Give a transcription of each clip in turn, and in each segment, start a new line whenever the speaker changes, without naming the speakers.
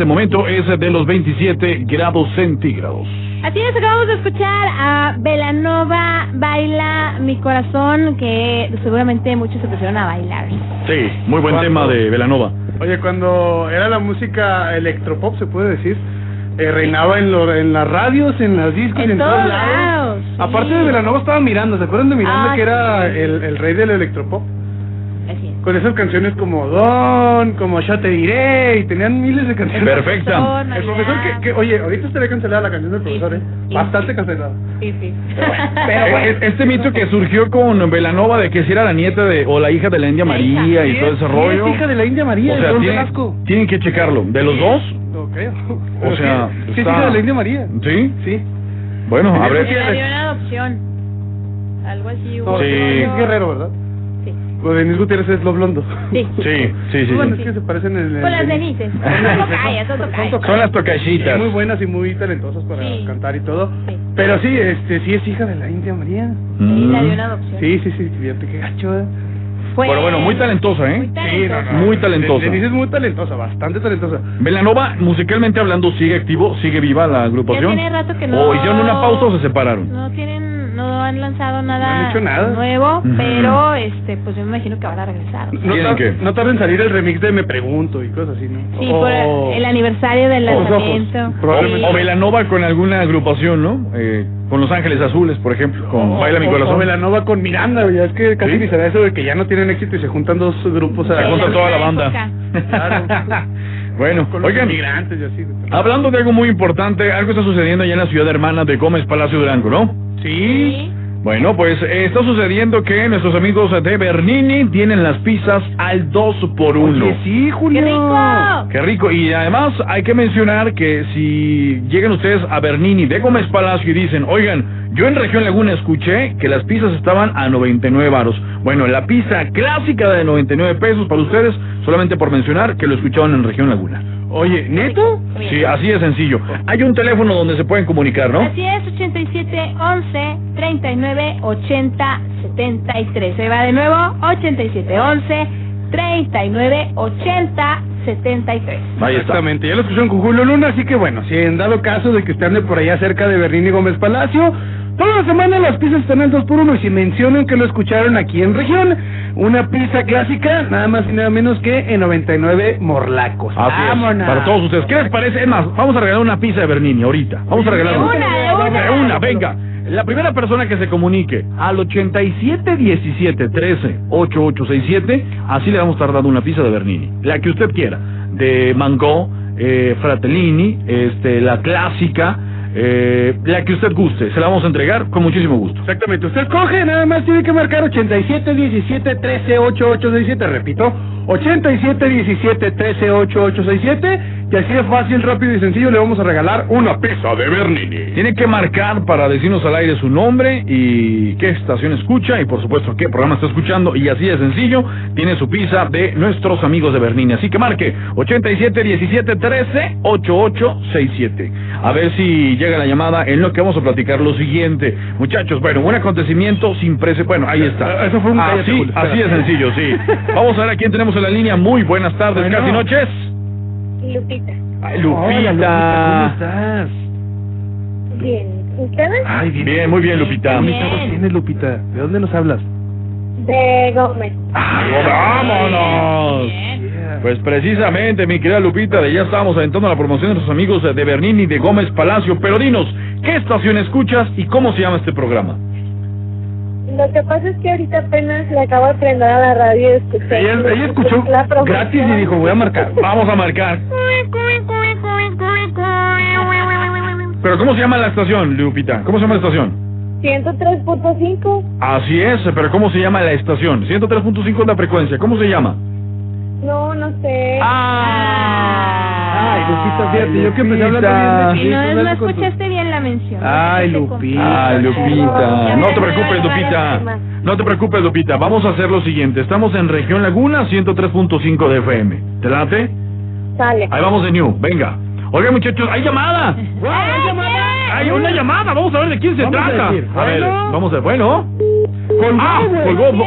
este momento es de los 27 grados centígrados.
Así es, acabamos de escuchar a Belanova Baila Mi Corazón, que seguramente muchos se pusieron a bailar.
Sí, muy buen
¿Cuándo?
tema de Velanova.
Oye, cuando era la música electropop, se puede decir, eh, reinaba en, lo- en las radios, en las discos,
En
en,
todos
todos
lados,
lados.
sí.
Aparte de Velanova estaba Miranda, ¿se acuerdan de Miranda
Ah,
que era
sí.
el, el rey del electropop? Con esas canciones como Don, como Ya te diré, y tenían miles de canciones.
Perfecta.
El profesor que, que, oye, ahorita estaría cancelada la canción del
Sí,
profesor,
sí,
¿eh?
sí.
Bastante cancelada.
Sí, sí.
Pero eh, este mito que surgió con Velanova de que si era la nieta de o la hija de la India. María y
Sí,
todo
es-
ese
sí,
rollo.
es hija de la India María,
o sea,
Don
tiene-
Velasco.
tienen que checarlo. ¿De los dos?
No creo.
O sea,
sí, sí,
está-
hija de la India María.
¿Sí?
Sí.
Bueno, a
Sí,
ver.
Le dio una adopción. Algo así.
No.
Sí.
es Guerrero, ¿verdad?
Sí.
Lo de Denis Gutiérrez es lo blondo.
Sí.
Sí, sí, sí.
Bueno,
sí.
es que se parecen en el.
Con las Denises. Son
las
Sí,
tocachitas.
muy buenas y muy talentosas para
Sí.
cantar y todo.
Sí.
Pero sí, este, sí es hija de la India María.
Sí,
Mm.
le dio una adopción.
Sí, sí, sí, fíjate qué gacho. ¿eh?
Fue-
Pero bueno, muy talentosa,
Muy
¿eh?
Sí,
talentosa.
no, no.
Muy talentosa.
Denise es muy talentosa, bastante talentosa.
Velanova, musicalmente hablando, sigue activo, sigue viva la agrupación.
Ya tiene rato que no-
¿O hicieron una pausa o se separaron?
No tienen, no han lanzado nada,
No han hecho nada.
nuevo, pero este, pues yo me imagino que van a regresar.
No, tar-
que-
no tarda en salir el remix de Me Pregunto y cosas así, ¿no?
Sí, por el aniversario del lanzamiento.
probablemente.
O Velanova con alguna agrupación, ¿no? Eh, con Los Ángeles Azules, por ejemplo, con
o-
Baila mi corazón.
O Velanova con Miranda, ya es que casi
¿Sí?
ni se da eso de que ya no tienen éxito y se juntan dos grupos a
Se
Sí,
junta
la
toda la banda.
Claro.
bueno,
con los
oigan,
migrantes y así.
hablando de algo muy importante, algo está sucediendo allá en la ciudad hermana de Gómez Palacio Durango, ¿no?
Sí.
Bueno, pues eh, está sucediendo que nuestros amigos de Bernini tienen las pizzas al 2 por 1
Oye, sí, Julio.
¡Qué rico!
Qué rico. Y además hay que mencionar que si llegan ustedes a Bernini de Gómez Palacio y dicen, oigan, yo en Región Laguna escuché que las pizzas estaban a 99 varos. Bueno, la pizza clásica de 99 pesos para ustedes, solamente por mencionar que lo escuchaban en Región Laguna.
Oye, ¿neto?
Sí, así de sencillo. Hay un teléfono donde se pueden comunicar, ¿no?
Así es, 87 11 39 80 73. Se va de nuevo, 87 11 39 80 73.
Ahí está.
Exactamente, ya lo escucharon con Julio Luna, así que bueno, si en dado caso de que estén de por allá cerca de Berlín y Gómez Palacio, toda la semana las pizzas están al 2 por 1 y si mencionan que lo escucharon aquí en región, una pizza clásica, nada más y nada menos que en 99 morlacos.
Así es,
Vámonos.
para todos ustedes. ¿Qué les parece? Es más, vamos a regalar una pizza de Bernini ahorita. Vamos a regalar
una, de una.
De una, venga. La primera persona que se comunique al 87 17 13 8867, así le vamos a estar dando una pizza de Bernini. La que usted quiera. De mango, eh, fratellini, este, la clásica, eh, la que usted guste. Se la vamos a entregar con muchísimo gusto.
Exactamente, usted coge, nada más tiene que marcar 87 17 13 8867, repito, 87 17 13 8867, y así de fácil, rápido y sencillo le vamos a regalar una pizza de Bernini.
Tiene que marcar para decirnos al aire su nombre y qué estación escucha y por supuesto qué programa está escuchando y así de sencillo tiene su pizza de nuestros amigos de Bernini. Así que marque 87 17 13 8867. A ver si llega la llamada en lo que vamos a platicar lo siguiente. Muchachos, bueno, un acontecimiento sin precio. Bueno, ahí está.
Eso fue un
así,
Julio,
así de sencillo, sí. Vamos a ver a quién tenemos en la línea. Muy buenas tardes,
Bueno.
casi noches.
Lupita.
Ay,
Hola,
Lupita.
¿cómo estás?
Bien. ¿Ustedes?
Ay,
Bien, muy bien, Lupita.
¿Qué
Bien.
tienes, Lupita? ¿De dónde nos hablas?
De Gómez.
¡Vámonos! Pues precisamente, mi querida Lupita, de ya estábamos aventando la promoción de nuestros amigos de Bernini de Gómez Palacio. Pero dinos, ¿qué estación escuchas y cómo se llama este programa?
Lo que pasa es que ahorita apenas le acabo de prender a la radio y escuché.
Ella, ella escuchó
la
gratis y dijo, voy a marcar.
Vamos a marcar. Pero ¿cómo se llama la estación, Lupita? ¿Cómo se llama la estación?
103.5.
Así es, pero ¿cómo se llama la estación? 103.5 es la frecuencia. ¿Cómo se llama?
No, no sé.
Ah.
Ay, Lupita, fíjate, yo que empecé hablando bien de
Y
ti,
no, no escuchaste bien la mención.
Ay, Lupita.
Ay, Lupita. No te preocupes, Lupita. No te preocupes, Lupita. Vamos a hacer lo siguiente. Estamos en Región Laguna, 103.5 de FM. ¿Te late?
Sale.
Ahí vamos de New. Venga. Oiga, muchachos, hay llamada. Hay una llamada. Vamos a ver de quién se trata. A ver,
bueno.
vamos a bueno.
Colgó,
Ah,
güey.
colgó.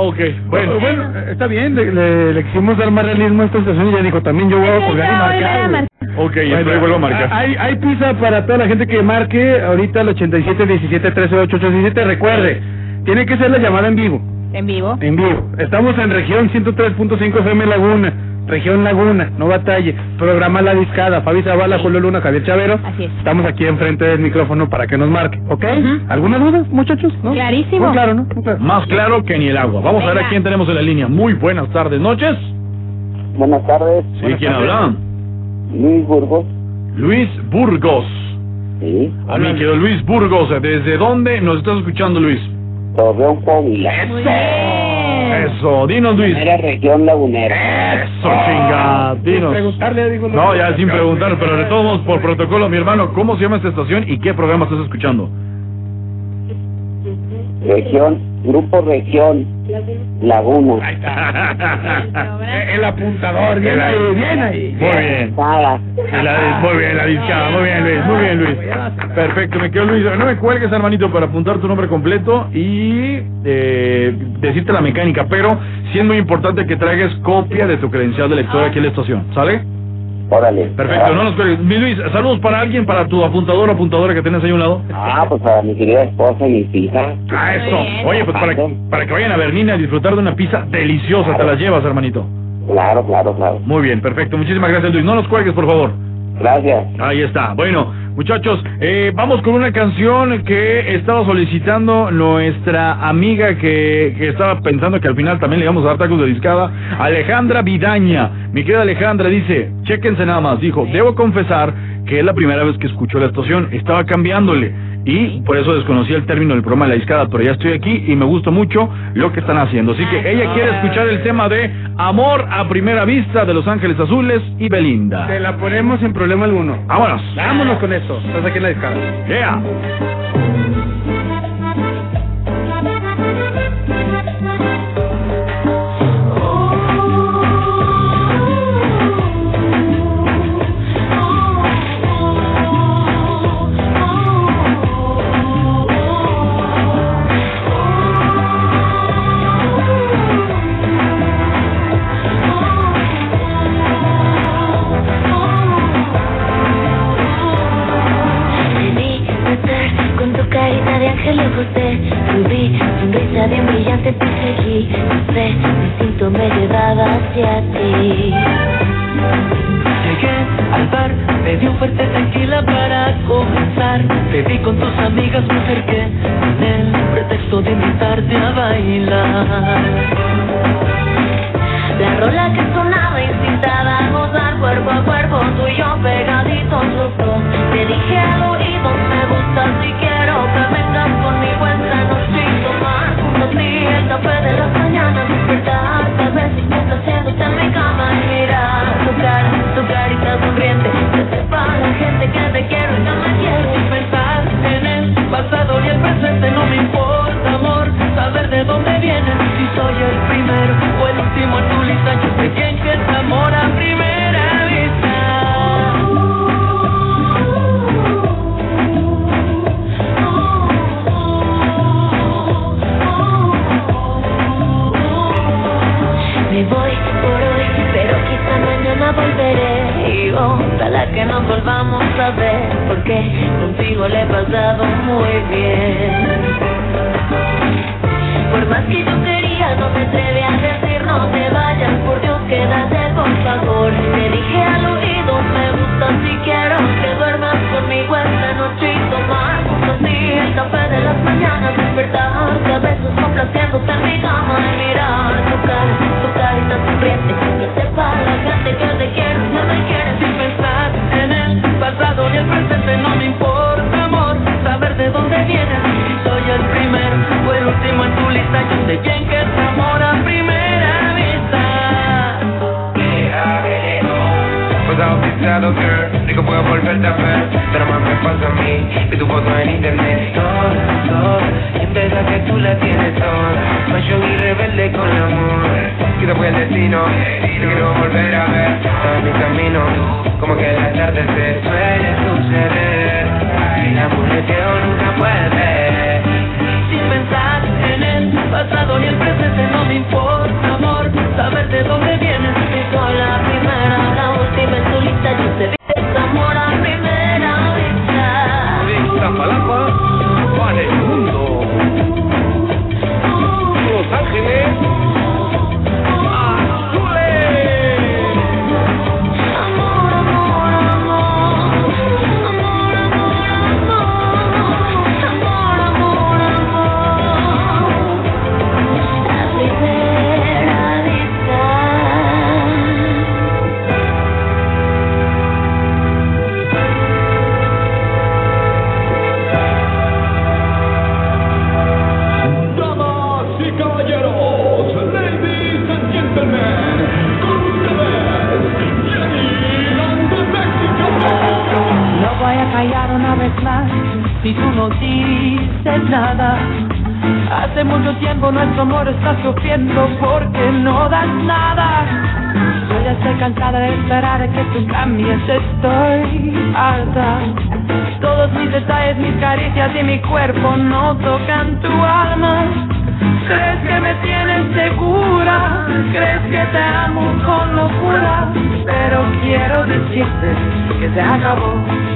Ok, bueno.
Bueno, bueno, está bien, le, le, le quisimos dar más realismo a esta estación y ya dijo, también yo voy a colgar y marcar. güey.
Ok, entonces vuelvo a marcar.
Hay, hay pizza para toda la gente que marque ahorita al 87 17 13 8 8 17. Recuerde, tiene que ser la llamada en vivo.
En vivo.
En vivo. Estamos en región 103.5 FM Laguna. Región Laguna, no batalle. Programa La Discada. Fabi Zavala, Julio Luna, Javier Chavero.
Así es.
Estamos aquí enfrente del micrófono para que nos marque, ¿ok? ¿Alguna duda, muchachos? ¿No?
Clarísimo.
Muy claro, ¿no? Muy claro.
Más claro que ni el agua. Vamos a ver a
Venga.
quién tenemos en la línea. Muy buenas tardes, noches.
Buenas tardes,
Sí, ¿quién habla?
Luis Burgos.
Luis Burgos.
Sí,
A mí quedó Luis Burgos. ¿Desde dónde nos estás escuchando, Luis?
Torreón, Coahuila.
Bien.
Eso, dinos, Luis.
Era región lagunera.
Eso, chinga, dinos.
preguntarle, digo,
No, ya sin preguntar, pero de todos modos, por protocolo, mi hermano, ¿cómo se llama esta estación y qué programa estás escuchando?
Región, grupo región, Laguna.
Ahí está. El apuntador, bien ahí, bien ahí.
Muy bien. La- muy bien, la discada, muy bien, Luis, muy bien, Luis. Perfecto, me quedo Luis. No me cuelgues, hermanito, para apuntar tu nombre completo y eh, decirte la mecánica, pero sí es muy importante que traigas copia de tu credencial de lector aquí en la estación, ¿sale?
Órale.
Perfecto, no nos cuelgues. Mi Luis, saludos para alguien, para tu apuntador o apuntadora que tienes ahí a un lado.
Ah, pues para mi querida esposa y mis hijas.
Ah, eso. Oye, pues para, para que vayan a Bernina a disfrutar de una pizza deliciosa, te las llevas, hermanito.
Claro, claro, claro.
Muy bien, perfecto. Muchísimas gracias, Luis. No nos cuelgues, por favor.
Gracias.
Ahí está. Bueno, muchachos, eh, vamos con una canción que estaba solicitando nuestra amiga que, que estaba pensando que al final también le íbamos a dar tacos de discada, Alejandra Vidaña. Mi querida Alejandra dice, chéquense nada más, dijo, debo confesar que es la primera vez que escucho la estación, estaba cambiándole y por eso desconocía el término del programa de la discada, pero ya estoy aquí y me gusta mucho lo que están haciendo. Así que ella quiere escuchar el tema de Amor a Primera Vista de Los Ángeles Azules y Belinda.
Te la ponemos sin problema alguno.
Vámonos.
Vámonos con esto. Estás aquí en la discada.
Yeah.
Que te
amo con locura? Pero quiero decirte que se acabó.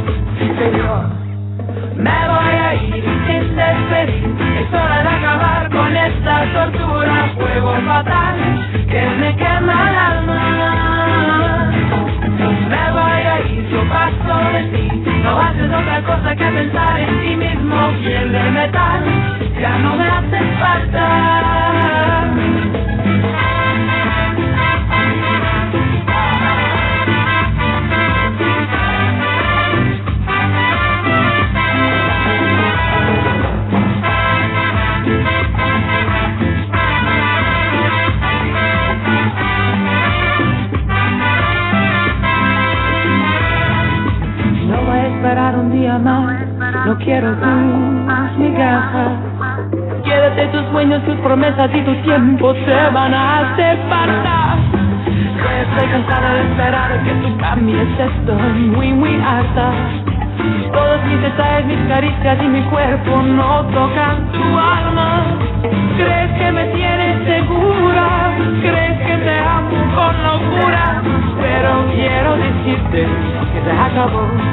Van a hacer falta. Estoy cansada de esperar que tú cambies, estoy muy, muy harta. Todos mis detalles, mis caricias y mi cuerpo no tocan tu alma. ¿Crees que me tienes segura? ¿Crees que te amo con locura? Pero quiero decirte que se acabó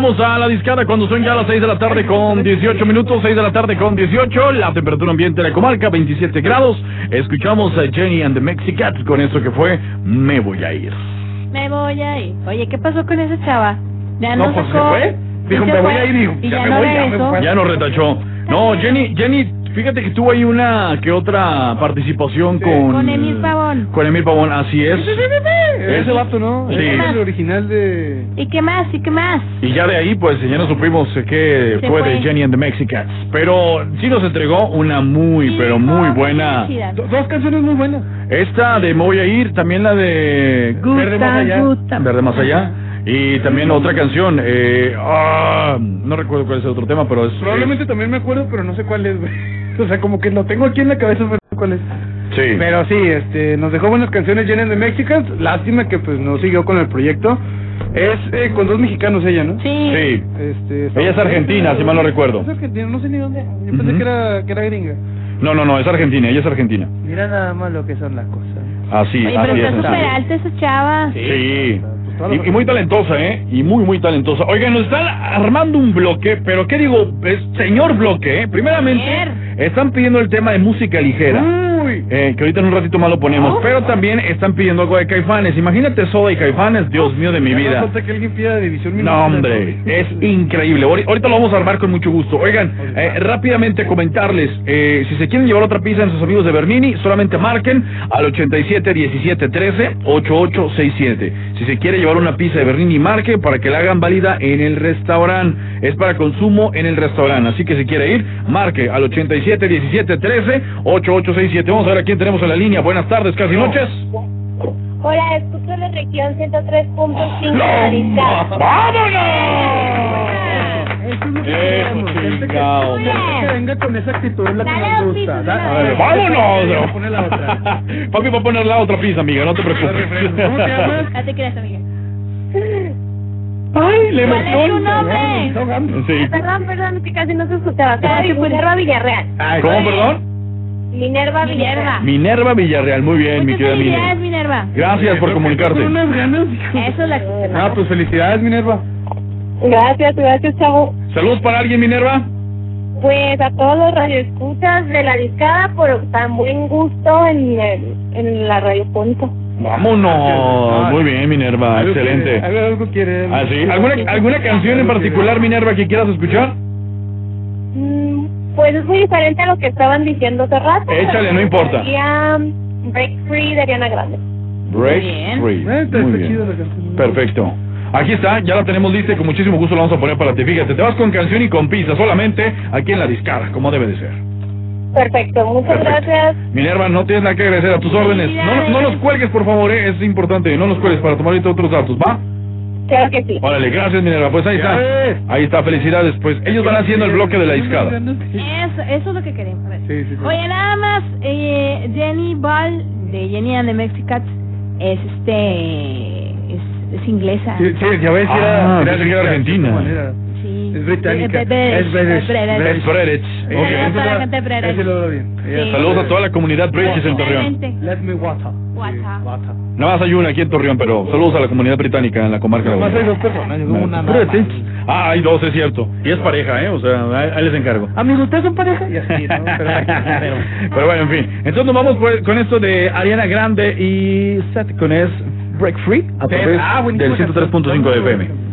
Regresamos a la discada cuando son ya las 6 de la tarde con 18 minutos, 6 de la tarde con 18, la temperatura ambiente de la comarca 27 grados. Escuchamos a Jenny and the Mexicats con eso que fue Me voy a ir.
Me voy a ir. Oye, ¿qué pasó con esa chava? Ya no,
No, pues se
sacó-
fue. Dijo,
se
me voy a ir, dijo, ya
ya
me
no
voy, ya me fue.
Ya nos retachó. No, Jenny, Jenny, fíjate que tuvo ahí una que otra participación
Sí.
con...
Con Emil Pavón.
Con Emil Pavón, así es.
Ese vato, ¿no?
Sí.
Ese Es el original de...
¿Y qué más? ¿Y qué más?
Y ya de ahí, pues, ya nos supimos que
Se
fue
fue.
de Jenny and the Mexicats. Pero sí nos entregó una muy,
Sí,
pero muy
"Qué
buena.
felicidad".
Do- Dos canciones muy buenas.
Esta de Me voy a ir, también la de
Verde más allá.
gusta.
Verde más allá. Y también otra canción, eh, ah, no recuerdo cuál es el otro tema, pero es...
Probablemente también me acuerdo, pero no sé cuál es, güey. O sea, como que lo tengo aquí en la cabeza, pero no sé cuál es.
Sí.
Pero sí, este, nos dejó buenas canciones llenas de Mexicans. Lástima que pues no siguió con el proyecto. Es eh, con dos mexicanos ella, ¿no?
Sí.
Sí.
Este,
Ella es argentina, si mal no recuerdo.
Es argentina, no sé ni dónde. Yo pensé que era que era gringa.
No, no, no, es argentina, ella es argentina.
Mira nada más lo que son las cosas.
Así,
Oye,
así
pero
es.
está súper alta esa chava.
Sí. Y, y muy talentosa, ¿eh? Y muy, muy talentosa. Oigan, nos están armando un bloque, pero ¿qué digo? Es señor bloque, ¿eh? Primeramente, están pidiendo el tema de música ligera.
Uy,
eh, que ahorita en un ratito más lo ponemos. Pero también están pidiendo algo de Caifanes. Imagínate Soda y Caifanes, Dios mío de mi vida.
que alguien pida división
No, hombre, es increíble. Ahori- Ahorita lo vamos a armar con mucho gusto. Oigan, eh, rápidamente comentarles, eh, si se quieren llevar otra pizza en sus amigos de Bernini, solamente marquen al 87 17 13 8867. Si se quiere llevar una pizza de Bernini, marque para que la hagan válida en el restaurante. Es para consumo en el restaurante. Así que si quiere ir, marque al 87 17 13 8867. Vamos a ver a quién tenemos en la línea. Buenas tardes, casi noches.
Hola, escucho la región 103.5 de la discada.
Eso
chingado.
que venga con esa actitud es la que
Dale
nos
un
gusta.
piso,
Da-
dale.
¡Vámonos!
poner la otra.
Papi va a poner la otra pizza, amiga, no te preocupes.
¿Cómo te llamas?
No te creas, amiga.
Ay, la
¿Cuál es tu
emoción.
nombre?
Sí.
Perdón, perdón, es que casi no se escuchaba. Soy Minerva Villarreal.
Ay,
¿Cómo, perdón?
Minerva. Villarreal.
Minerva Villarreal, muy bien, mi
Muchas
querida
felicidades,
Minerva.
Minerva.
Gracias por comunicarte.
Con unas ganas, hijo.
Eso es la que
Ah, pues felicidades, Minerva.
Gracias, gracias, chavo.
Saludos para alguien, Minerva.
Pues a todos los radioescuchas de la discada por tan buen gusto en, el- en la radiofónica.
Vámonos. Muy bien, Minerva,
Algo quiere,
excelente.
Algo, quiere.
Ah. ¿Alguna, ¿Alguna canción en particular, Minerva, que quieras escuchar?
Pues es muy diferente a lo que estaban diciendo hace rato.
Échale, no importa.
Sería um, Break Free de Ariana Grande.
Break
bien.
Free.
Eh,
Muy bien.
canción.
Perfecto. Aquí está, ya la tenemos lista y con muchísimo gusto la vamos a poner para ti. Fíjate, te vas con canción y con pizza, solamente aquí en la discara, como debe de ser.
Perfecto, muchas
Perfecto.
gracias.
Minerva, no tienes nada que agradecer a tus órdenes. No, no los cuelgues, por favor, eh, es importante. No los cuelgues para tomar ahorita otros datos, ¿va?
Claro que sí.
Órale, gracias, Minerva. Pues ahí está. Ahí está, felicidades. Pues ellos van haciendo el bloque de la discada.
Eso, eso es lo que queremos. A ver.
Sí, sí, sí.
Oye, nada más, eh, Jenny Ball de Jenny and the Mexicats es este. Es, es inglesa.
Sí, sí, ya ves,
Ah,
era,
pensé que era
de
argentina.
Sí.
Es británica.
Es British,
Es British.
es British.
Es Fredich.
Eh,
Ok.
Saludos a
toda la comunidad British en Torreón.
Let me water.
Water.
Sí, water.
Nada más hay una aquí en Torreón, pero saludos a la comunidad británica en la comarca de
Nomás hay dos personas, una más.
Ah, hay dos, es cierto. Y es pareja, ¿eh? O sea, ahí ahí les encargo.
Amigo, ¿ustedes son pareja? Y así, ¿no? Pero,
bueno, en fin. Entonces nos vamos pues, con esto de Ariana Grande y Seth con es Break Free a través
ah,
del 103.5 de FM.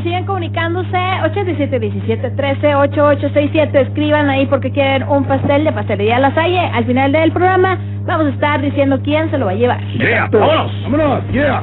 Y sigan comunicándose 8717-138867. Escriban ahí porque quieren un pastel de pastelería La Salle. Al final del programa vamos a estar diciendo quién se lo va a llevar.
Yeah, vámonos.
Vámonos, yeah.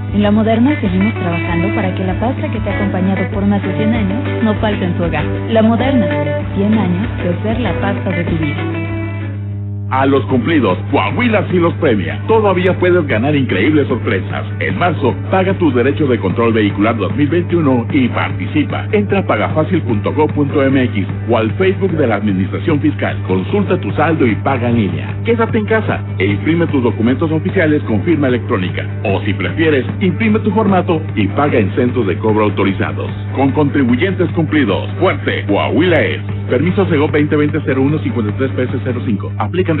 En la Moderna seguimos trabajando para que la pasta que te ha acompañado por más de 100 años no falte en tu hogar. La Moderna, 100 años de ser la pasta de tu vida.
A los cumplidos, Coahuila sí los premia. Todavía puedes ganar increíbles sorpresas. En marzo, paga tus derechos de control vehicular 2021 y participa. Entra a pagafacil.gov.mx o al Facebook de la Administración Fiscal. Consulta tu saldo y paga en línea. Quédate en casa e imprime tus documentos oficiales con firma electrónica. O si prefieres, imprime tu formato y paga en centros de cobro autorizados. Con contribuyentes cumplidos. Fuerte, Coahuila es. Permiso Sego 2020-01-53-PS05. Aplican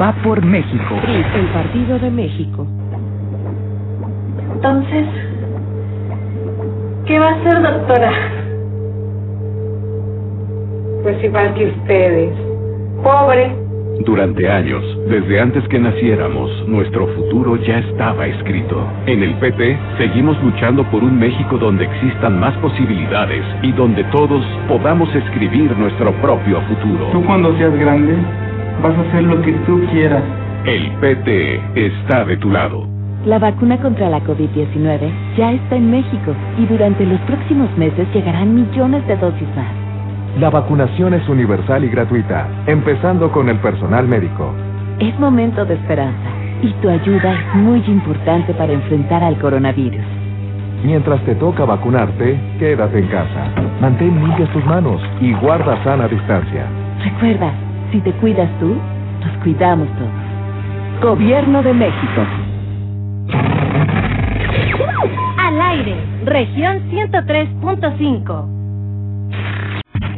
va por México.
el Partido de México.
Entonces, ¿qué va a hacer, doctora? Pues igual que ustedes. Pobre.
Durante años, desde antes que naciéramos, nuestro futuro ya estaba escrito. En el PT, seguimos luchando por un México donde existan más posibilidades y donde todos podamos escribir nuestro propio futuro.
Tú cuando seas grande, vas a hacer lo que tú quieras.
El PT está de tu lado.
La vacuna contra la COVID-19 ya está en México y durante los próximos meses llegarán millones de dosis más.
La vacunación es universal y gratuita, empezando con el personal médico.
Es momento de esperanza y tu ayuda es muy importante para enfrentar al coronavirus.
Mientras te toca vacunarte, quédate en casa. Mantén limpias tus manos y guarda sana distancia.
Recuerda, si te cuidas tú, nos cuidamos todos. Gobierno de México.
Al aire, región 103.5.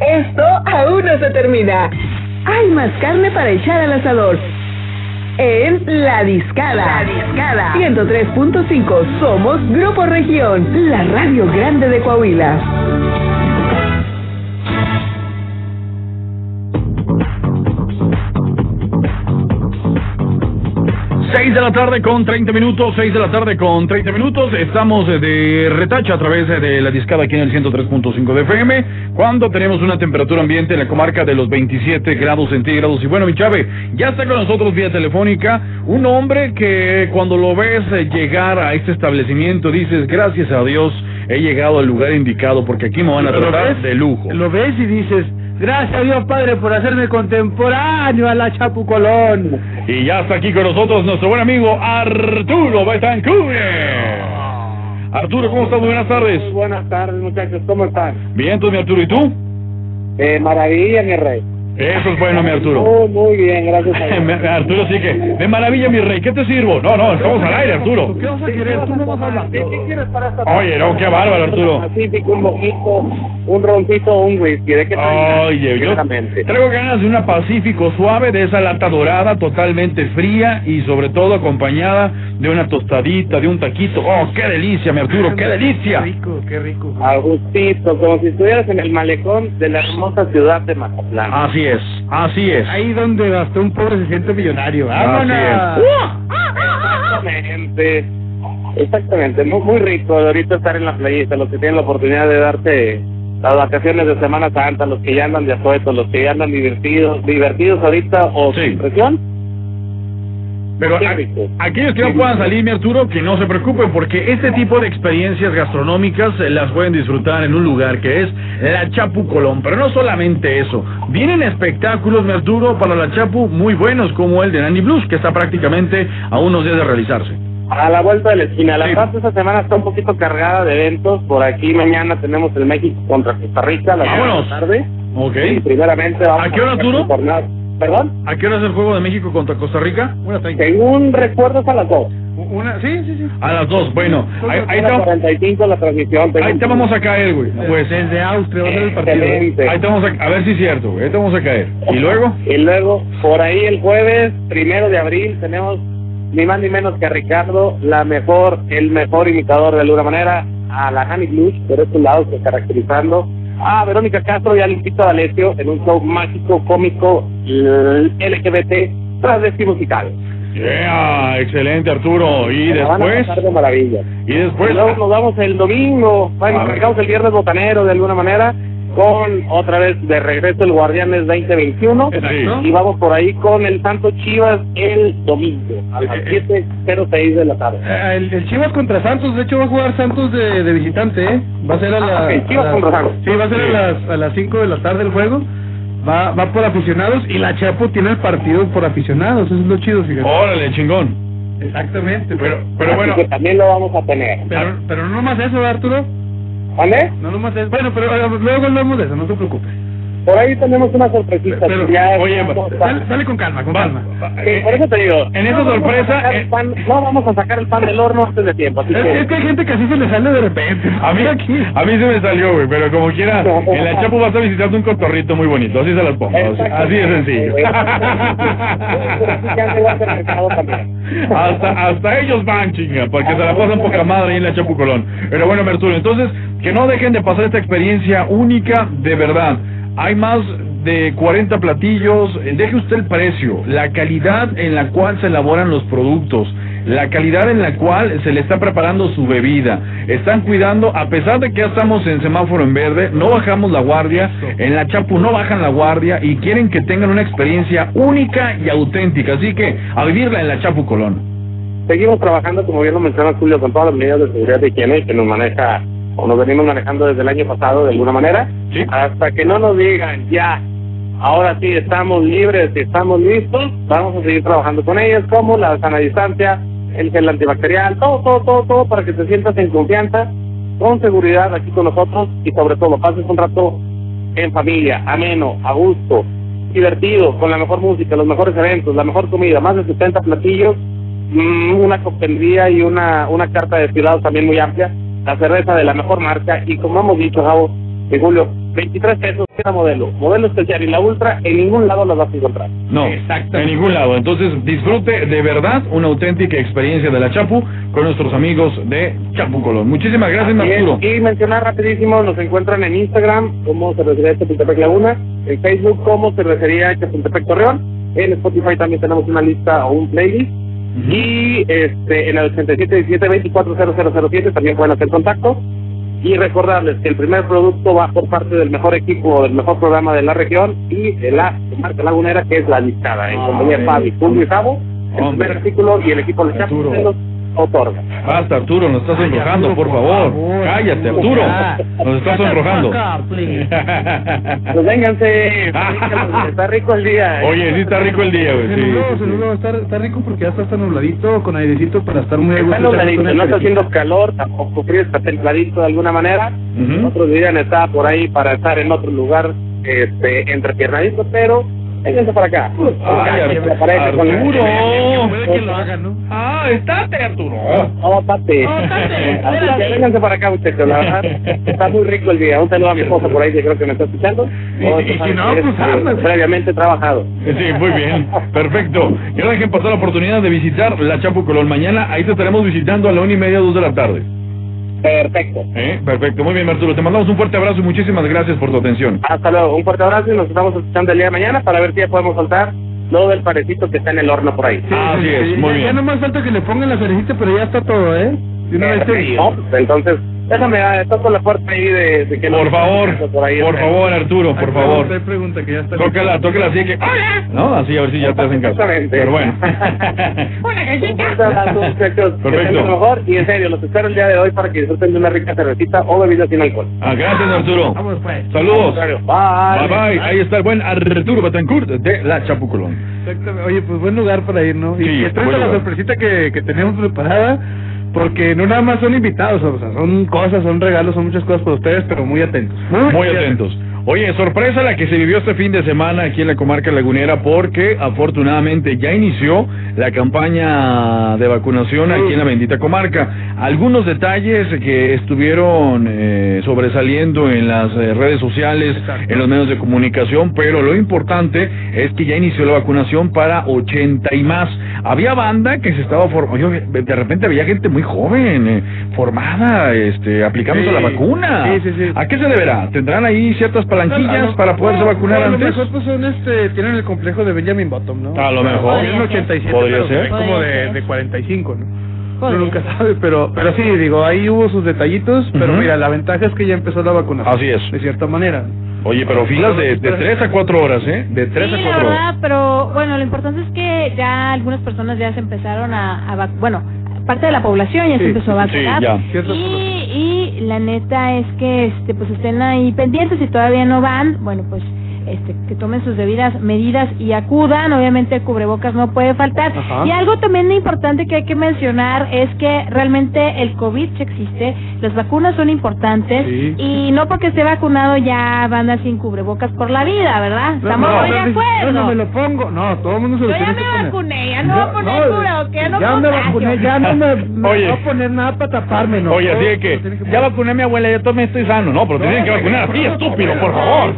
Esto aún no se termina. Hay más carne para echar al asador. En La Discada. La Discada. 103.5. Somos Grupo Región, la radio grande de Coahuila.
De la tarde con 30 minutos, 6 de la tarde con 30 minutos. Estamos eh, de retacha a través eh, de la discada aquí en el 103.5 de FM, cuando tenemos una temperatura ambiente en la comarca de los 27 grados centígrados. Y bueno, mi chave, ya está con nosotros vía telefónica un hombre que cuando lo ves eh, llegar a este establecimiento dices, gracias a Dios he llegado al lugar indicado porque aquí me van a
¿Lo
tratar
ves?
de lujo.
Lo ves y dices, gracias a Dios Padre por hacerme contemporáneo a la Chapu Colón.
Y ya está aquí con nosotros nuestro buen amigo Arturo Betancourt. Arturo, ¿cómo estás? Muy buenas tardes.
Buenas tardes, muchachos, ¿cómo están?
Bien, tú, mi Arturo, ¿y tú?
Eh, maravilla, mi rey.
Eso es bueno, mi Arturo.
Muy, muy bien, gracias a
Arturo, sí que, de maravilla, mi rey, ¿qué te sirvo? No, no, estamos al aire, Arturo.
¿Qué vas a querer? Tú no vas a hablar. ¿Qué qué quieres para esta
Oye, no, qué bárbaro, Arturo.
Pacífico, un mojito, un roncito, un whisky. ¿De qué?
Oye, yo traigo ganas de una Pacífico suave, de esa lata dorada, totalmente fría y sobre todo acompañada de una tostadita, de un taquito. ¡Oh, qué delicia, mi Arturo, qué delicia!
rico, qué rico.
A gustito, como si estuvieras en el malecón de la hermosa ciudad de Mazatlán.
Así es, así es.
Ahí donde hasta un pobre se siente millonario. ¡Vámonos!
Exactamente. Exactamente, muy, muy rico ahorita estar en la playita, los que tienen la oportunidad de darse las vacaciones de Semana Santa, los que ya andan de asueto, los que ya andan divertidos, divertidos ahorita o sin presión.
Pero a- aquellos que no puedan salir, mi Arturo, que no se preocupen, porque este tipo de experiencias gastronómicas eh, las pueden disfrutar en un lugar que es la Chapu Colón. Pero no solamente eso, vienen espectáculos, mi Arturo, para la Chapu muy buenos, como el de Nanny Blues, que está prácticamente a unos días de realizarse.
A la vuelta de la esquina. La verdad, esta semana está un poquito cargada de eventos. Por aquí mañana tenemos el México contra Costa Rica a las seis de
Vámonos.
la tarde.
Ok.
Y primeramente vamos
¿A qué hora, Arturo?
¿Perdón?
¿A qué hora es el juego de México contra Costa Rica?
Según recuerdo es a las dos.
Una, sí, sí, sí.
A las dos, bueno. Ahí, ahí
Una
te,
45 la transmisión.
ahí te vamos a caer, güey. Pues,
Desde Austria va a ser el partido.
Excelente.
ahí te vamos a, a ver si es cierto, güey. Ahí te vamos a caer. ¿Y luego?
Y luego, por ahí el jueves, primero de abril, tenemos ni más ni menos que a Ricardo, la mejor, el mejor imitador de alguna manera, a la Honey Blues, por estos lados, caracterizando a Verónica Castro y a Limpito D'Alessio en un show mágico, cómico, l- LGBT, travesti musical.
Yeah, excelente, Arturo. Y después,
de maravilla.
y después,
Y luego nos vamos el domingo, bueno, arrancamos el viernes botanero de alguna manera, con otra vez de regreso el Guardianes 2021.
Exacto.
Y vamos por ahí con el Santo Chivas el domingo, a las 7.06 de la tarde.
Eh, El, el Chivas contra Santos, de hecho va a jugar Santos de, de visitante, ¿eh? Va a ser a, la,
Ah, ok, Chivas
a las-
contra Santos.
Sí, va a ser a las, a las 5 de la tarde el juego. Va, va por aficionados y la Chapo tiene el partido por aficionados, eso es lo chido, fíjate.
órale, chingón.
Exactamente.
Pero, pero bueno,
que también lo vamos a tener.
Pero, pero no nomás eso, ¿verdad, Arturo?
¿Vale?
No nomás eso. Bueno, pero luego hablamos de eso, no se preocupe.
Por ahí tenemos una sorpresita.
Pero,
ya
oye,
dale con calma, con calma.
Por eso te digo.
en esa
no
sorpresa, eh,
pan- no vamos a sacar el pan del horno antes de tiempo. Así
Es,
que,
es que hay gente que así se le sale de repente.
a mí,
aquí.
a mí se me salió, güey, pero como quiera, en la Chapu vas a estar visitando un cotorrito muy bonito, así se las pongo, así, de sencillo. Hasta, hasta ellos van, chinga, porque se la pasan poca madre ahí en la Chapu Colón. Pero bueno, Merturo, entonces, que no dejen de pasar esta experiencia única de verdad. Hay más de 40 platillos, deje usted el precio, la calidad en la cual se elaboran los productos, la calidad en la cual se le está preparando su bebida. Están cuidando, a pesar de que ya estamos en semáforo en verde, no bajamos la guardia, en la Chapu no bajan la guardia y quieren que tengan una experiencia única y auténtica. Así que a vivirla en la Chapu Colón.
Seguimos trabajando, como bien lo menciona Julio, con todas las medidas de seguridad y higiene que nos maneja o nos venimos manejando desde el año pasado de alguna manera.
Sí.
Hasta que no nos digan ya, ahora sí estamos libres y estamos listos, vamos a seguir trabajando con ellas, como la sana distancia, el gel antibacterial, todo, todo, todo, todo para que te sientas en confianza, con seguridad aquí con nosotros y sobre todo pases un rato en familia, ameno, a gusto, divertido, con la mejor música, los mejores eventos, la mejor comida, más de 70 platillos, mm, una coctelería y una, una carta de destilados también muy amplia, la cerveza de la mejor marca y como hemos dicho, Javo, de Julio, 23 pesos cada modelo, modelo especial y la ultra, en ningún lado las vas a encontrar.
No, en ningún lado. Entonces disfrute de verdad una auténtica experiencia de la Chapu con nuestros amigos de Chapu Colón. Muchísimas gracias,
Así es.
Arturo.
Y mencionar rapidísimo, nos encuentran en Instagram como Cervecería Chapultepec Laguna, en Facebook como Cervecería Chapultepec Torreón, en Spotify también tenemos una lista o un playlist, y este en el 8717-240007 también pueden hacer contacto. Y recordarles que el primer producto va por parte del mejor equipo, del mejor programa de la región y de la marca lagunera, que es la listada, en compañía de Fabi, Julio y Javo. El primer artículo y el equipo de los otorga.
Basta, Arturo, nos estás sonrojando, por favor. Cállate, Arturo. Nos estás sonrojando.
Pues vénganse, está rico el día.
Oye, sí está rico el día, güey. Sí,
está, está rico porque ya está tan nubladito, con airecito para estar muy
Está nubladito, no está haciendo calor, tampoco frío, está templadito de alguna manera. Otros dirían está por ahí para estar en otro lugar, este, entrepiernadito, pero vénganse para acá.
Arturo.
Puede que lo hagan, ¿no?
Ah, estate, Arturo.
No, tate.
No, tate,
Así que
espérate.
vénganse para acá, muchachos, la verdad. Está muy rico el día. Un saludo a mi esposa por ahí que creo que me está escuchando.
Y- y si no,
Es,
pues,
eh. Previamente trabajado.
Sí, muy bien. Perfecto. Y no dejen pasar la oportunidad de visitar la Chapu Colón. Mañana ahí te estaremos visitando a la una y media, dos de la tarde.
Perfecto.
¿Eh? Perfecto. Muy bien, Arturo. Te mandamos un fuerte abrazo y muchísimas gracias por tu atención.
Hasta luego. Un fuerte abrazo y nos estamos escuchando el día de mañana para ver si ya podemos soltar lo del parecito que está en el horno por ahí.
Así es, muy
ya,
bien.
Ya no más falta que le pongan la cerecita, pero ya está todo, ¿eh? De una vez te digo.
No, pues, entonces Déjame, ah, toco la puerta ahí de, de que...
Por favor,
por, ahí,
por favor, Arturo, por favor.
Usted pregunta que ya está.
Tócala, tócala así que... ¿No? Así a ver si ya te hacen caso.
Exactamente.
Pero bueno.
Hola. Que
Perfecto.
lo mejor y en serio, los espero el día de hoy para que disfruten de una rica cervecita o bebida sin alcohol.
Ah, gracias, Arturo.
Vamos pues.
Saludos.
Bye.
Bye, bye. Ahí está el buen Arturo Betancourt de La Chapucolón.
Exactamente. Oye, pues buen lugar para ir, ¿no?
Sí,
y que
buen
la sorpresita que, que tenemos preparada, porque no nada más son invitados, o sea, son cosas, son regalos, son muchas cosas para ustedes, pero muy atentos.
Muy atentos. Oye, sorpresa la que se vivió este fin de semana aquí en la comarca lagunera porque afortunadamente ya inició la campaña de vacunación aquí en la bendita comarca. Algunos detalles que estuvieron eh, sobresaliendo en las eh, redes sociales, en los medios de comunicación, pero lo importante es que ya inició la vacunación para 80 y más. Había banda que se estaba formando, de repente había gente muy joven, eh, formada, este, aplicándose
Sí.
la vacuna.
Sí, sí, sí.
¿A qué se deberá? ¿Tendrán ahí ciertas palanquillas
A lo-
para poderse vacunar
a lo
antes?
mejor pues son este, tienen el complejo de Benjamin Button, ¿no?
A lo mejor.
Tienen 87,
Podría ser.
como de, de 45, ¿no? Uno nunca sabe, pero pero sí, digo, ahí hubo sus detallitos, pero
Ujú.
mira, la ventaja es que ya empezó la vacunación.
Así es.
De cierta manera.
Oye, pero filas de, de 3 a 4 horas, ¿eh? De 3
Sí,
a
la
4 horas.
verdad, pero bueno, lo importante es que ya algunas personas ya se empezaron a, a vac- bueno, parte de la población ya
Sí,
se empezó a
sí,
vacunar.
ya.
Ciertas
y, y la neta es que este pues estén ahí pendientes si todavía no van, bueno, pues este que tomen sus debidas medidas y acudan, obviamente el cubrebocas no puede faltar.
Ajá.
Y algo también importante que hay que mencionar es que realmente el COVID existe, las vacunas son importantes
Sí.
y no porque esté vacunado ya van a sin cubrebocas por la vida, ¿verdad? Estamos
no,
muy de
no,
acuerdo.
No, no me lo pongo. No, todo el mundo se
Yo
lo
ya
tiene
me
que poner.
vacuné, ya no voy a poner cubrebocas, ya no
ya me vacuné, ya no me, me
Oye.
voy a poner nada para taparme, ¿no?
Oye, así de que,
tienen
ya vacuné a mi abuela, yo también estoy sano. No, pero te tienen que vacunar a ti, estúpido, por favor.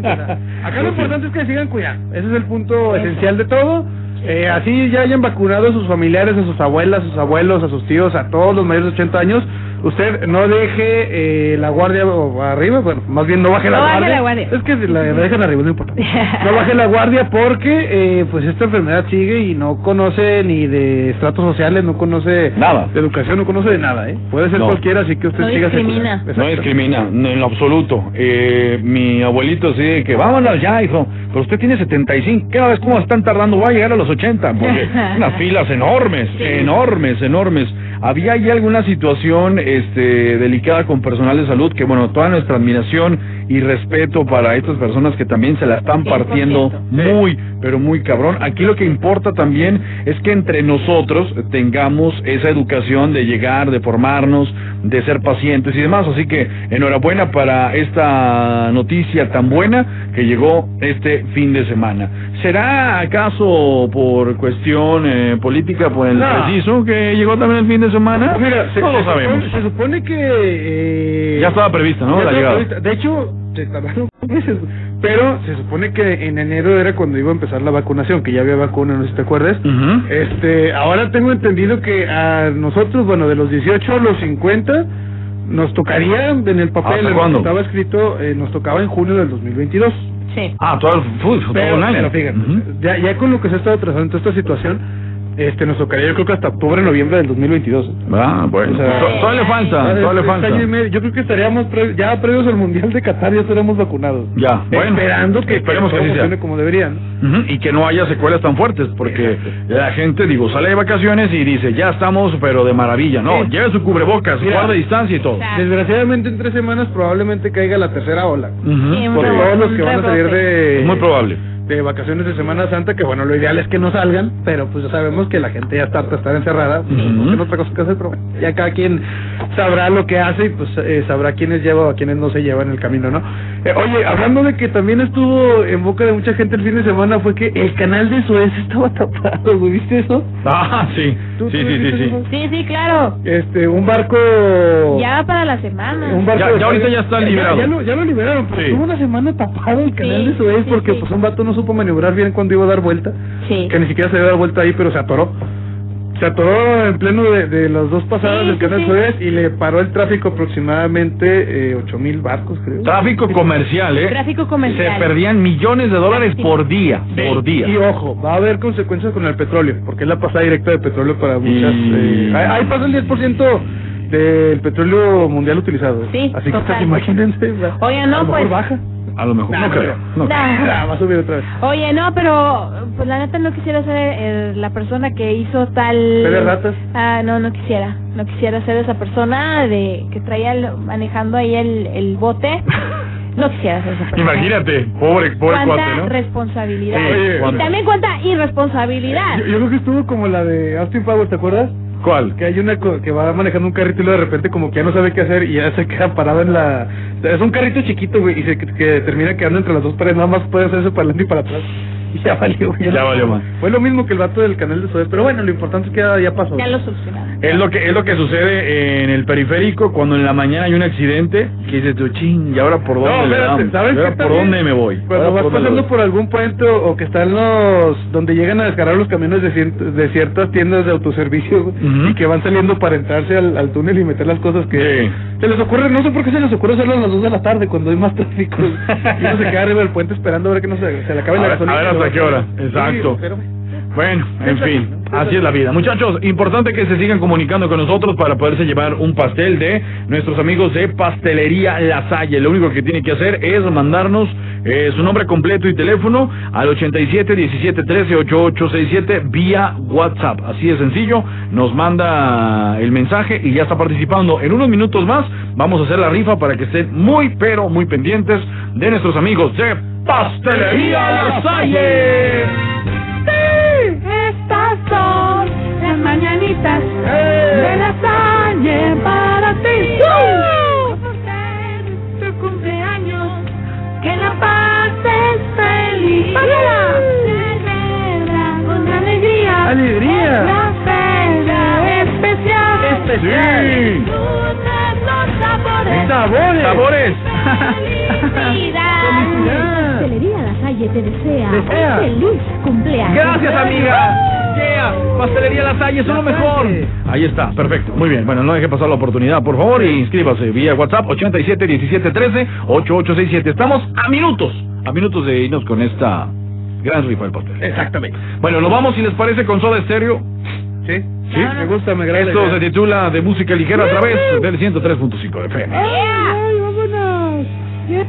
O sea,
Acá lo importante es que sigan cuidando. Ese es el punto esencial de todo. Eh, así ya hayan vacunado a sus familiares, a sus abuelas, a sus abuelos, a sus tíos, a todos los mayores de 80 años. Usted no deje eh, la guardia arriba, bueno, más bien no baje la
No baje
guardia.
la guardia.
Es que si la dejan arriba, no importa. No baje la guardia porque eh, pues esta enfermedad sigue y no conoce ni de estratos sociales, no conoce
Nada.
de educación, no conoce de nada, ¿eh? Puede ser
No.
cualquiera, así que usted
No
siga
discrimina.
No discrimina, no, en lo absoluto. Eh, mi abuelito así de que, vámonos ya, hijo. Pero usted tiene 75, ¿qué ves cómo están tardando? Va a llegar a los 80, porque unas filas enormes, enormes, enormes. Había ahí alguna situación este, delicada con personal de salud, que bueno, toda nuestra admiración y respeto para estas personas que también se la están
100%.
partiendo muy, pero muy cabrón. Aquí lo que importa también es que entre nosotros tengamos esa educación de llegar, de formarnos, de ser pacientes y demás. Así que enhorabuena para esta noticia tan buena que llegó este fin de semana. ¿Será acaso por cuestión eh, política, por el
No.
preciso que llegó también el fin de semana?
Pues mira, se,
no lo
se
sabemos.
supone- se supone que... eh,
Ya estaba prevista, ¿no?
ya
La llegada.
prevista. De hecho, se tardaron meses. Pero se supone que en enero era cuando iba a empezar la vacunación, que ya había vacuna, no sé si te acuerdas.
Ujú.
Este, ahora tengo entendido que a nosotros, bueno, de los 18 a los 50, nos tocaría en el papel,
¿Hasta
en lo que estaba escrito, eh, nos tocaba en junio del 2022.
Sí.
Ah, todo, el- todo
Pero,
un año.
pero fíjate,
Ujú.
ya, ya con lo que se ha estado trazando esta situación, este, nos tocaría yo creo que hasta octubre, noviembre del 2022.
Ah, bueno.
O sea,
To- todavía le falta, todavía le falta.
Yo creo que estaríamos pre- ya previos al Mundial de Qatar, ya estaríamos vacunados.
Ya, bueno.
Esperando que,
Esperemos que sea.
funcione como deberían.
Y que no haya secuelas tan fuertes, porque la gente, digo, sale de vacaciones y dice, ya estamos, pero de maravilla. No,
Sí.
lleve su cubrebocas,
Mira.
guarde distancia y todo.
Exacto.
Desgraciadamente en tres semanas probablemente caiga la tercera ola.
Sí,
Por
rebote,
todos los que van a salir de,
Es muy probable.
De vacaciones de Semana Santa, que bueno, lo ideal es que no salgan, pero pues ya sabemos que la gente ya está harta de estar encerrada, pues, no tiene otra cosa que hacer, pero bueno, ya cada quien sabrá lo que hace y pues eh, sabrá quiénes lleva o a quiénes no se lleva en el camino, ¿no? Eh, oye, hablando de que también estuvo en boca de mucha gente el fin de semana, fue que el canal de Suez estaba tapado, güey, ¿viste eso?
Ah, sí.
¿Tú-
Sí,
tú
sí, sí, sí.
eso?
Sí, sí, claro.
Este, un barco...
Ya va para la semana.
Un barco
Ya- ahorita ya está liberado.
Ya, lo, ya lo liberaron, pero
Sí.
estuvo una semana tapado el canal
Sí,
de Suez
sí,
porque
sí.
pues un vato no supo maniobrar bien cuando iba a dar vuelta.
Sí.
Que ni siquiera se iba a dar vuelta ahí, pero se atoró. Se atoró en pleno de, de las dos pasadas
Sí,
del
sí,
canal
sí.
Suez y le paró el tráfico aproximadamente eh, ocho mil barcos, creo.
Tráfico comercial, ¿eh?
Tráfico
Se
comercial.
perdían millones de dólares por día,
Sí.
por día.
Y ojo, va a haber consecuencias con el petróleo, porque es la pasada directa de petróleo para muchas...
Y-
eh, ahí ahí pasa el 10% del petróleo mundial utilizado.
Sí,
Así que
total.
pues, imagínense. va-
Oye,
a
no,
lo mejor
pues.
baja.
A lo mejor,
Nah,
no creo. No
Nah.
creo.
Ah, va a subir otra vez.
Oye, no, pero pues la neta no quisiera ser eh, la persona que hizo tal...
¿Fe de ratas?
Ah, no, no quisiera. No quisiera ser esa persona de que traía el- manejando ahí el, el bote. No quisiera ser esa persona.
Imagínate, pobre, pobre
Cuánta
cuate, ¿no?
responsabilidad.
Oye,
y también cuánta irresponsabilidad.
Yo, yo creo que estuvo como la de Austin Powers, ¿te acuerdas?
¿Cuál?
Que hay una que va manejando un carrito y luego de repente como que ya no sabe qué hacer y ya se queda parado en la... Es un carrito chiquito, güey, y se que, que termina quedando entre las dos paredes, nada más puede hacerse para adelante y para atrás. Ya valió.
Ya valió más.
Fue lo mismo que el vato del canal de Suez, pero bueno, lo importante es que ya, ya pasó.
Ya lo solucionaron.
Es lo que es lo que sucede en el periférico cuando en la mañana hay un accidente que dices tú, ching, ¿y ahora por dónde
No,
le
espérate,
damos?
¿sabes
¿Y ahora por dónde me voy?
Cuando
¿Ahora
vas pasando por algún puente o que están los donde llegan a descargar los camiones de, de ciertas tiendas de autoservicio y que van saliendo para entrarse al, al túnel y meter las cosas que se les ocurre, no sé por qué se les ocurre hacerlo a las 2 de la tarde cuando hay más tráfico y uno se queda arriba del puente esperando a ver que no se, se le acabe
A
la
ver-
gasolina.
Hasta qué hora. Exacto. Bueno, en fin, así es la vida. Muchachos, importante que se sigan comunicando con nosotros para poderse llevar un pastel de nuestros amigos de Pastelería La Salle. Lo único que tiene que hacer es mandarnos eh, su nombre completo y teléfono al 87 17 13 8867 vía WhatsApp. Así de sencillo, nos manda el mensaje y ya está participando. En unos minutos más vamos a hacer la rifa para que estén muy, pero muy pendientes de nuestros amigos de Pastelería La Salle.
Estas son las mañanitas de la Salle para ti. Tu cumpleaños, que la pases feliz. Celebra con alegría.
¡Alegría!
La especial.
Especial.
Sí. Sabores.
¡Sabores!
¡Sabores!
Salle te desea,
Desea.
un feliz cumpleaños.
Gracias, amiga. Yeah. Pastelería La Salle, son lo mejor. Ahí está, perfecto. Muy bien. Bueno, no deje pasar la oportunidad, por favor, y inscríbase vía WhatsApp 87 17 13 8867. Estamos a minutos, a minutos de irnos con esta gran rifa del pastel.
Exactamente.
Bueno, nos vamos, si les parece, con Soda Stereo.
Sí,
Sí.
me gusta, me agrada.
Esto se titula de música ligera a través del 103.5 de FM.
Ay, vámonos.
Ella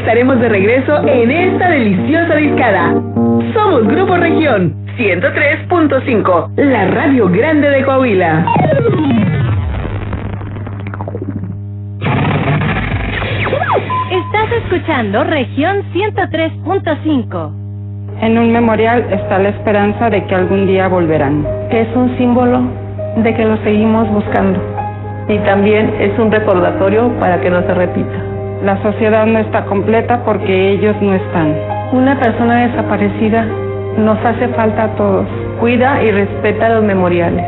estaremos de regreso en esta deliciosa discada. Somos Grupo Región 103.5, la radio grande de Coahuila.
Estás escuchando región 103.5.
En un memorial está la esperanza de que algún día volverán.
Es un símbolo de que lo seguimos buscando. Y también es un recordatorio para que no se repita.
La sociedad no está completa porque ellos no están.
Una persona desaparecida nos hace falta a todos. Cuida y respeta los memoriales.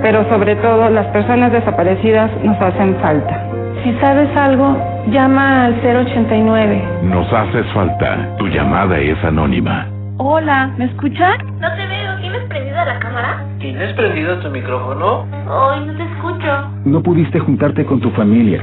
Pero sobre todo las personas desaparecidas nos hacen falta.
Si sabes algo, llama al 089.
Nos haces falta. Tu llamada es anónima.
Hola, ¿me escuchan?
No te veo. ¿Tienes prendida la cámara?
¿Tienes prendido tu micrófono?
Ay, no te escucho.
No pudiste juntarte con tu familia,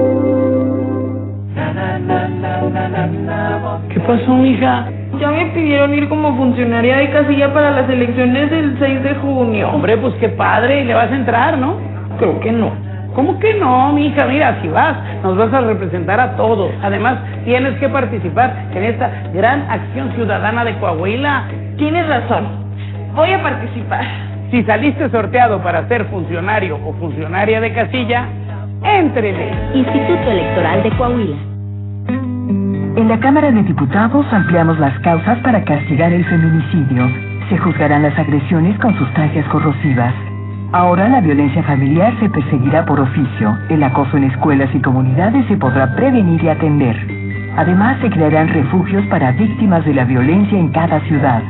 ¿Qué pasó, mija?
Ya me pidieron ir como funcionaria de casilla para las elecciones del 6 de junio.
Hombre, pues qué padre, le vas a entrar, ¿no? Creo que no. ¿Cómo que no, mija? Mira, si vas, nos vas a representar a todos. Además, tienes que participar en esta gran acción ciudadana de Coahuila.
Tienes razón. Voy a participar.
Si saliste sorteado para ser funcionario o funcionaria de casilla, éntrele.
Instituto Electoral de Coahuila.
En la Cámara de Diputados ampliamos las causas para castigar el feminicidio. Se juzgarán las agresiones con sustancias corrosivas. Ahora la violencia familiar se perseguirá por oficio. El acoso en escuelas y comunidades se podrá prevenir y atender. Además, se crearán refugios para víctimas de la violencia en cada ciudad.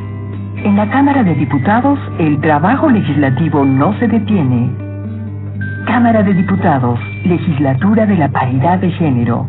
En la Cámara de Diputados, el trabajo legislativo no se detiene. Cámara de Diputados, Legislatura de la Paridad de Género.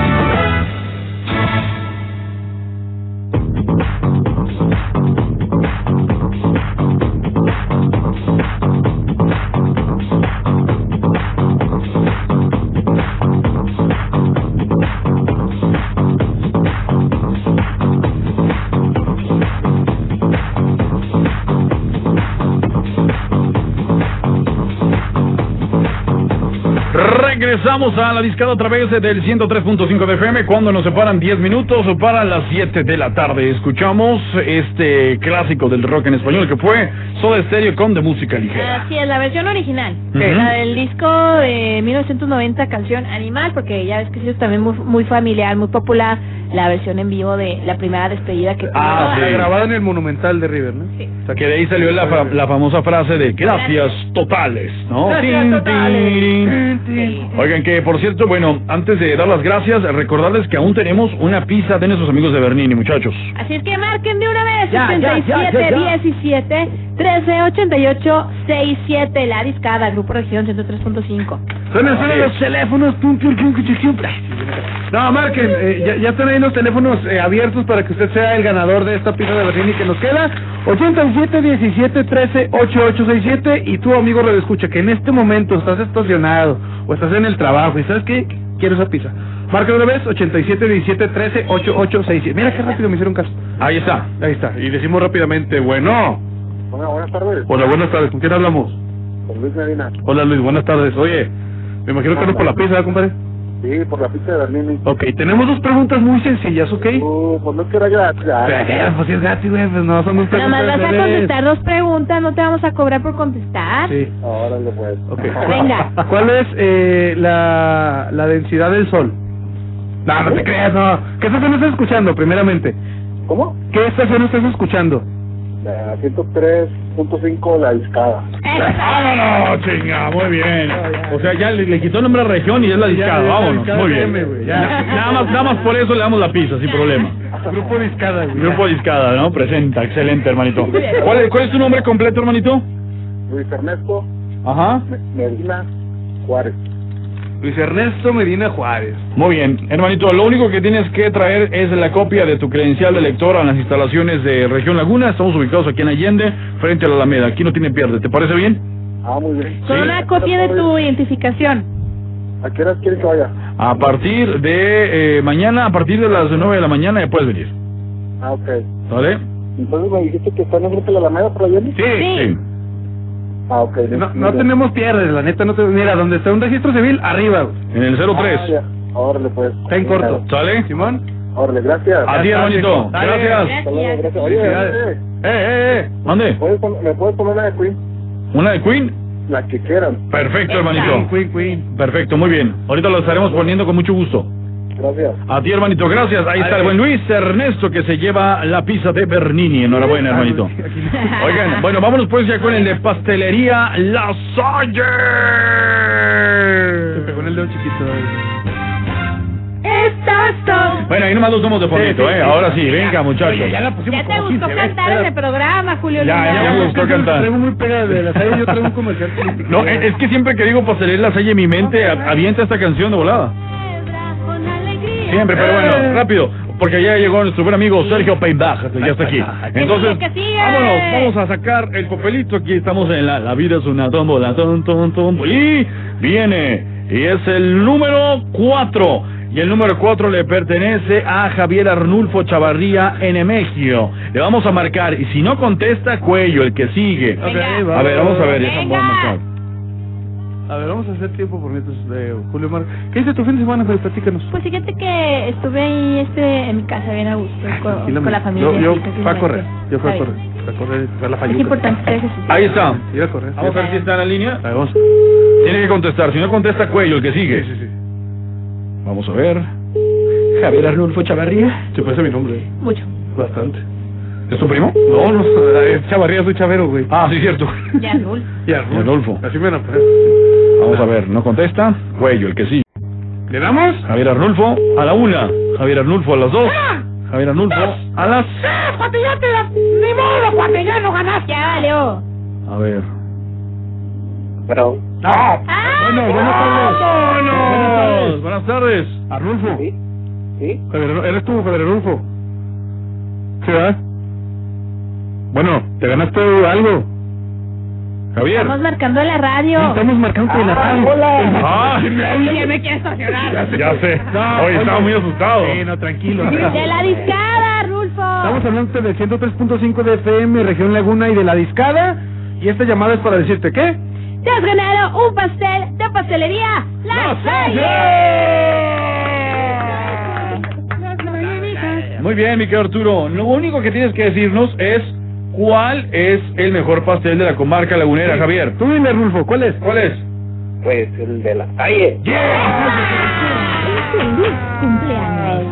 Regresamos a la discada a través del 103.5 de FM cuando nos separan 10 minutos para las 7 de la tarde. Escuchamos este clásico del rock en español que fue Soda Stereo con de música ligera.
Así es, la versión original.
Ujú.
La del disco de 1990, canción Animal, porque ya ves que es también muy, muy familiar, muy popular. La versión en vivo de la primera despedida que
Ah,
tuvo.
sí.
Grabada en el Monumental de River, ¿no?
Sí.
Que de ahí salió la, fa- la famosa frase de gracias totales, ¿no?
Gracias
Tin,
totales.
tin, tin. Oigan, que por cierto, bueno, antes de dar las gracias, recordarles que aún tenemos una pizza de nuestros amigos de Bernini, muchachos.
Así es que marquen de una vez.
Ya, ya, ya,
67
ya, ya.
17 13 88 67 La Discada, Grupo Región 103.5.
Suenan, suenan los teléfonos. Pum, pum, pum, pum, pum, pum. No, marquen, eh, ya, ya están ahí los teléfonos eh, abiertos para que usted sea el ganador de esta pizza de Berlini que nos queda. 87 17 13 8867 y tú, amigo Radio Escucha, que en este momento estás estacionado o estás en el trabajo y sabes qué, quiero esa pizza. Marca una vez 87 17 13 8867. Mira qué rápido me hicieron caso.
Ahí está.
Ahí está. Y decimos rápidamente, bueno.
Bueno, buenas tardes.
Hola, buenas tardes. ¿Con quién hablamos?
Con Luis Medina.
Hola Luis, buenas tardes. Oye, me imagino que no por la pizza, ¿eh, compadre.
Sí, por la pizza de Bernini.
Ok, tenemos dos preguntas muy sencillas, ¿ok?
Uh, pues no es que era gratis. ah.
Pero. Pues si es gratis, güey, pues no, son dos
Nada más
preguntas.
vas a contestar dos preguntas, no te vamos a cobrar por contestar.
Sí.
Órale, pues.
Ok.
Venga.
¿Cuál es eh, la, la densidad del Sol? No, no te creas, no. ¿Qué estación estás escuchando, primeramente?
¿Cómo?
¿Qué estación estás escuchando?
La 103.5 La Discada.
¡Vámonos, chinga! Muy bien. O sea, ya le, le quitó el nombre a región y es la discada. Vámonos. Muy bien. Nada más, nada más por eso le damos la pizza, sin problema.
Grupo Discada, güey.
Grupo Discada, ¿no? Presenta. Excelente, hermanito. ¿Cuál es, cuál es tu nombre completo, hermanito?
Luis Ernesto
Ajá.
Medina Juárez.
Luis Ernesto Medina Juárez.
Muy bien, hermanito, lo único que tienes que traer es la copia de tu credencial de lector a las instalaciones de Región Laguna. Estamos ubicados aquí en Allende, frente a la Alameda. Aquí no tiene pierde. ¿Te parece bien?
Ah, muy bien.
Con una copia de tu identificación.
¿A qué horas quieres que vaya?
A partir de eh, mañana, a partir de las 9 de la mañana, ya puedes venir.
Ah, ok.
¿Vale?
Entonces me dijiste que está en el grupo de la Alameda por allá.
Sí.
Sí.
Ah, ok.
No, tenemos pierdes, la neta no te... Mira, donde está un registro civil, arriba. güey.
En el 03.
Ah, ya. Órale, pues.
Está en corto.
¿Sale?
Simón.
Órale, gracias.
A ti, hermanito.
Dale.
Gracias.
Hasta luego, gracias. Oye,
Felicidades.
oye,
Eh, eh, eh. Mande.
¿puedes pon- ¿me puedes poner una de Queen?
¿Una de Queen?
La que quieran.
Perfecto, hermanito.
Queen, Queen.
Perfecto, muy bien. Ahorita lo estaremos poniendo con mucho gusto.
Gracias.
A ti, hermanito, gracias. Ahí está el buen Luis Ernesto que se lleva la pizza de Bernini. Enhorabuena, hermanito. Oigan, bueno, vámonos pues ya con el de pastelería La Salle.
Se pegó en el dedo chiquito.
Son.
Bueno, ahí nomás lo somos de fondito, ¿eh? Ahora sí, venga, muchachos.
Oye, ya la pusimos
Ya te
como
gustó
15
cantar ese programa, Julio
Ya,
Luna.
ya me gustó cantar.
Traigo muy pegada de la salle, yo traigo un comercial.
No, es, es que siempre que digo pastelería La Salle, mi mente a- avienta esta canción de volada. Siempre, pero bueno, rápido, porque ya llegó nuestro buen amigo Sergio Peindaj, ya está aquí. Entonces, vámonos, vamos a sacar el papelito. Aquí estamos en la, la vida es una tómbola, tom, tom, tom, y viene, y es el número 4. Y el número 4 le pertenece a Javier Arnulfo Chavarría en México. Le vamos a marcar, y si no contesta, cuello, el que sigue.
Venga.
A ver, vamos a ver,
Venga.
vamos a marcar.
A ver, vamos a hacer tiempo por mientras de Julio Mar. ¿Qué hice tu fin de semana, Fede? Platícanos.
Pues fíjate que estuve ahí este, en mi casa bien a gusto con,
Tranquilamente.
con la familia.
Yo, yo fui a correr. Yo fui a correr. a correr. A la
Es importante hacer.
Ahí está.
Ir a correr.
Vamos a ver si está en la línea.
Ahí vamos.
Tiene que contestar, si no contesta, cuello, el que sigue.
Sí, sí, sí.
Vamos a ver. Javier Arnulfo Chavarría.
Se parece mi nombre.
Mucho.
Bastante.
¿Es tu primo?
No, no, es Chavarría, soy chavero, güey.
Ah, sí, cierto.
Ya, Rul.
Y
Y Arnulfo.
Así me van a poner.
Vamos a ver, no contesta. Cuello, el que sigue.
¿Le damos?
Javier Arnulfo a la una. Javier Arnulfo a las dos. Javier Arnulfo a las...
¡Ah, cuate, ya te la... Ni modo, cuate, ya no ganaste. Ya valió.
A ver.
Pero,
¡No!
¡Ah!
Bueno, buenas tardes.
¡Vámonos! Buenas tardes.
Arnulfo.
¿sí? ¿Sí?
Javier, ¿Eres tú, Javier Arnulfo? ¿Sí, verdad? Bueno, te ganaste algo.
Javier.
Estamos marcando la radio.
Estamos marcando en la radio.
¡Ay!
Oye, me quiere estacionar.
Ya sé.
No,
Hoy estaba muy asustado.
Sí, no, tranquilo.
De la discada, Rulfo.
Estamos hablando del 103.5 de FM, Región Laguna y de la Discada. Y esta llamada es para decirte qué.
Te has ganado un pastel de pastelería La Salle.
Muy bien, mi querido Arturo. Lo único que tienes que decirnos es cuál es el mejor pastel de la comarca lagunera, Javier.
Tú dime, Rulfo, ¿cuál es?
¿Cuál es?
Pues el de la calle.
Feliz cumpleaños.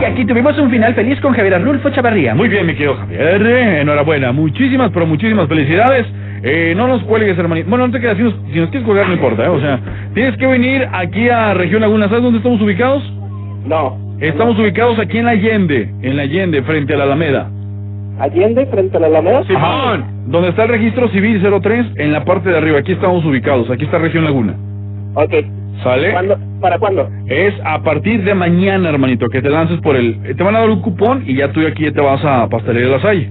Y aquí tuvimos un final feliz con Javier Arnulfo Chavarría.
Muy bien, mi querido Javier. Enhorabuena. Muchísimas, pero muchísimas felicidades. Eh, no nos cuelgues, hermanito. Bueno, no te quedas. Si nos, si nos quieres colgar, no importa. ¿eh? O sea, tienes que venir aquí a Región Laguna. ¿Sabes dónde estamos ubicados?
No.
Estamos ubicados aquí en la Allende. En la Allende, frente a la Alameda.
Allende, frente a la Alameda.
Ajá. Donde está el registro civil 03, en la parte de arriba. Aquí estamos ubicados. Aquí está Región Laguna.
Ok.
¿Sale?
¿Cuándo? ¿Para cuándo?
Es a partir de mañana, hermanito, que te lances por el... Te van a dar un cupón y ya tú aquí ya te vas a Pastelería La Salle.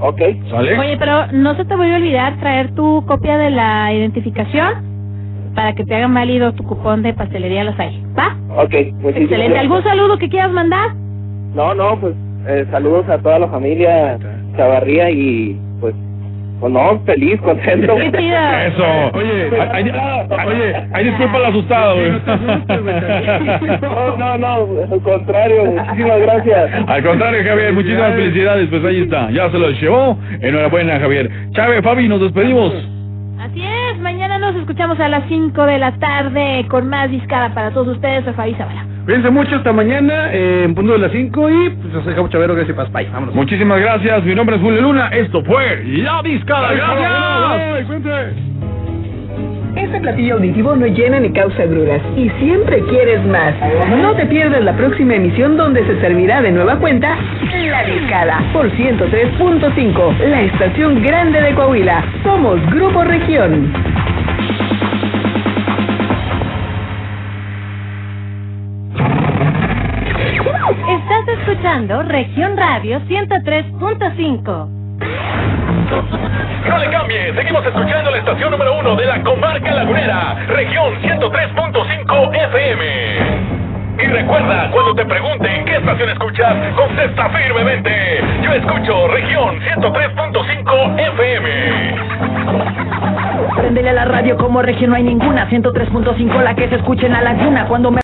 Ok.
¿Sale?
Oye, pero no se te vaya a olvidar traer tu copia de la identificación para que te hagan válido tu cupón de pastelería Los Hay. ¿Va?
Ok. muchísimas
Excelente.
gracias.
¿Algún saludo que quieras mandar?
No, no, pues eh, saludos a toda la familia Chavarría y pues, pues no, feliz, contento.
Qué chido.
Eso. Oye, ay, ay, oye, ay, disculpa el asustado, güey.
No, no, no, al contrario, muchísimas gracias.
Al contrario, Javier, muchísimas felicidades. Pues ahí está, ya se lo llevó. Enhorabuena, Javier. Chávez, Fabi, nos despedimos.
Así es. Mañana nos escuchamos a las 5 de la tarde con más discada para todos ustedes. Soy Fabi Zavala.
Cuídense mucho hasta mañana, eh, en punto de las 5 y pues nos dejamos chavero, gracias Paz. Bye, vámonos.
Muchísimas gracias. Mi nombre es Julio Luna. Esto fue La Discada.
Ay,
Gracias.
cuente.
Este platillo auditivo no llena ni causa gruras y siempre quieres más. No te pierdas la próxima emisión donde se servirá de nueva cuenta La Discada por 103.5, la estación grande de Coahuila. Somos Grupo Región.
Escuchando Región Radio 103.5.
No le cambie, seguimos escuchando la estación número uno de la comarca lagunera, región 103.5 FM. Y recuerda, cuando te pregunten qué estación escuchas, contesta firmemente. Yo escucho región 103.5 FM.
Préndele a la radio como región, no hay ninguna. 103.5 la que se escucha en la laguna. Cuando me